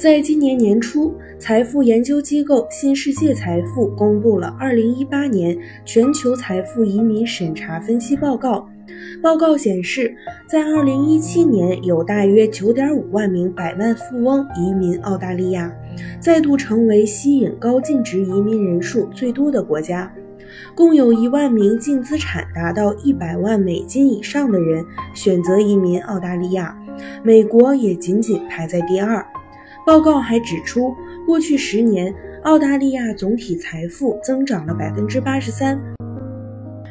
在今年年初，财富研究机构新世界财富公布了二零一八年全球财富移民审查分析报告。报告显示，在二零一七年，有大约九点五万名百万富翁移民澳大利亚，再度成为吸引高净值移民人数最多的国家。共有一万名净资产达到一百万美金以上的人选择移民澳大利亚，美国也仅仅排在第二。报告还指出，过去十年，澳大利亚总体财富增长了百分之八十三，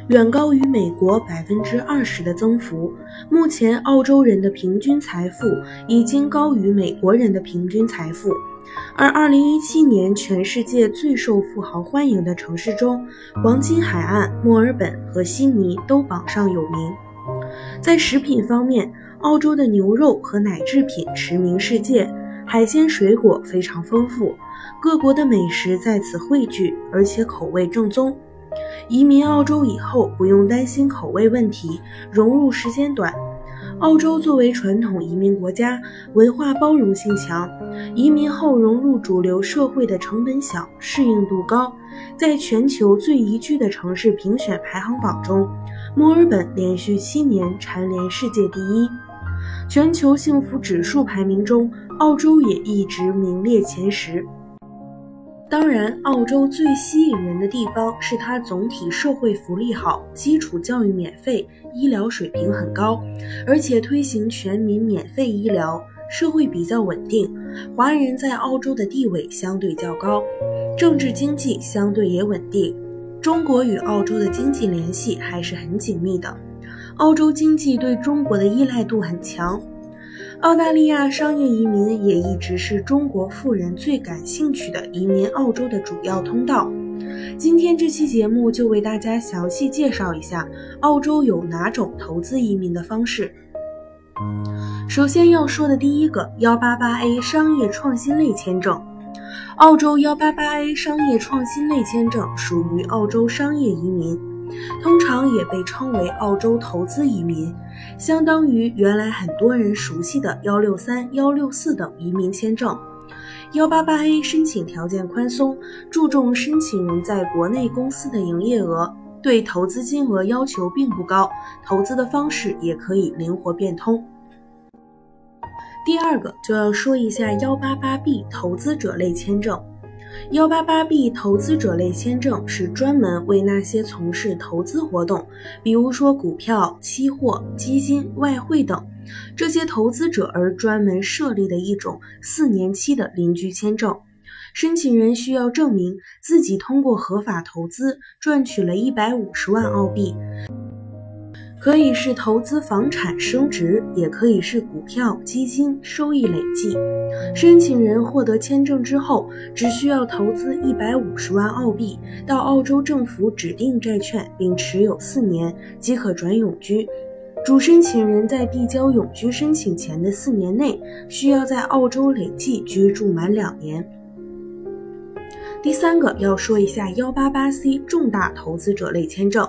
远高于美国百分之二十的增幅。目前，澳洲人的平均财富已经高于美国人的平均财富。而二零一七年，全世界最受富豪欢迎的城市中，黄金海岸、墨尔本和悉尼都榜上有名。在食品方面，澳洲的牛肉和奶制品驰名世界。海鲜水果非常丰富，各国的美食在此汇聚，而且口味正宗。移民澳洲以后不用担心口味问题，融入时间短。澳洲作为传统移民国家，文化包容性强，移民后融入主流社会的成本小，适应度高。在全球最宜居的城市评选排行榜中，墨尔本连续七年蝉联世界第一。全球幸福指数排名中，澳洲也一直名列前十。当然，澳洲最吸引人的地方是它总体社会福利好，基础教育免费，医疗水平很高，而且推行全民免费医疗，社会比较稳定，华人在澳洲的地位相对较高，政治经济相对也稳定。中国与澳洲的经济联系还是很紧密的。澳洲经济对中国的依赖度很强，澳大利亚商业移民也一直是中国富人最感兴趣的移民澳洲的主要通道。今天这期节目就为大家详细介绍一下澳洲有哪种投资移民的方式。首先要说的第一个幺八八 A 商业创新类签证，澳洲幺八八 A 商业创新类签证属于澳洲商业移民。通常也被称为澳洲投资移民，相当于原来很多人熟悉的幺六三、幺六四等移民签证。幺八八 A 申请条件宽松，注重申请人在国内公司的营业额，对投资金额要求并不高，投资的方式也可以灵活变通。第二个就要说一下幺八八 B 投资者类签证。幺八八 B 投资者类签证是专门为那些从事投资活动，比如说股票、期货、基金、外汇等这些投资者而专门设立的一种四年期的邻居签证。申请人需要证明自己通过合法投资赚取了一百五十万澳币。可以是投资房产升值，也可以是股票、基金收益累计。申请人获得签证之后，只需要投资一百五十万澳币到澳洲政府指定债券，并持有四年即可转永居。主申请人在递交永居申请前的四年内，需要在澳洲累计居住满两年。第三个要说一下幺八八 C 重大投资者类签证。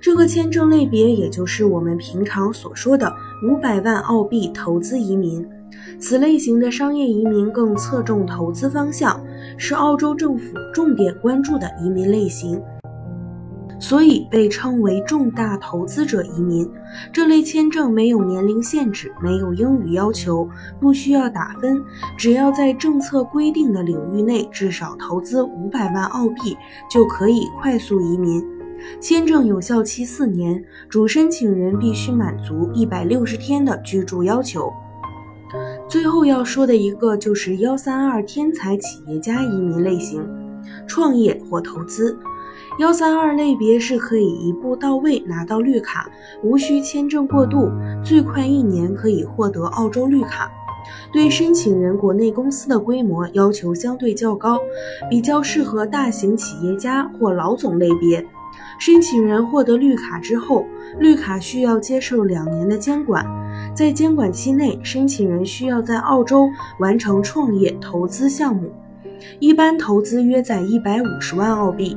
这个签证类别，也就是我们平常所说的五百万澳币投资移民。此类型的商业移民更侧重投资方向，是澳洲政府重点关注的移民类型，所以被称为重大投资者移民。这类签证没有年龄限制，没有英语要求，不需要打分，只要在政策规定的领域内至少投资五百万澳币，就可以快速移民。签证有效期四年，主申请人必须满足一百六十天的居住要求。最后要说的一个就是幺三二天才企业家移民类型，创业或投资。幺三二类别是可以一步到位拿到绿卡，无需签证过渡，最快一年可以获得澳洲绿卡。对申请人国内公司的规模要求相对较高，比较适合大型企业家或老总类别。申请人获得绿卡之后，绿卡需要接受两年的监管，在监管期内，申请人需要在澳洲完成创业投资项目，一般投资约在一百五十万澳币。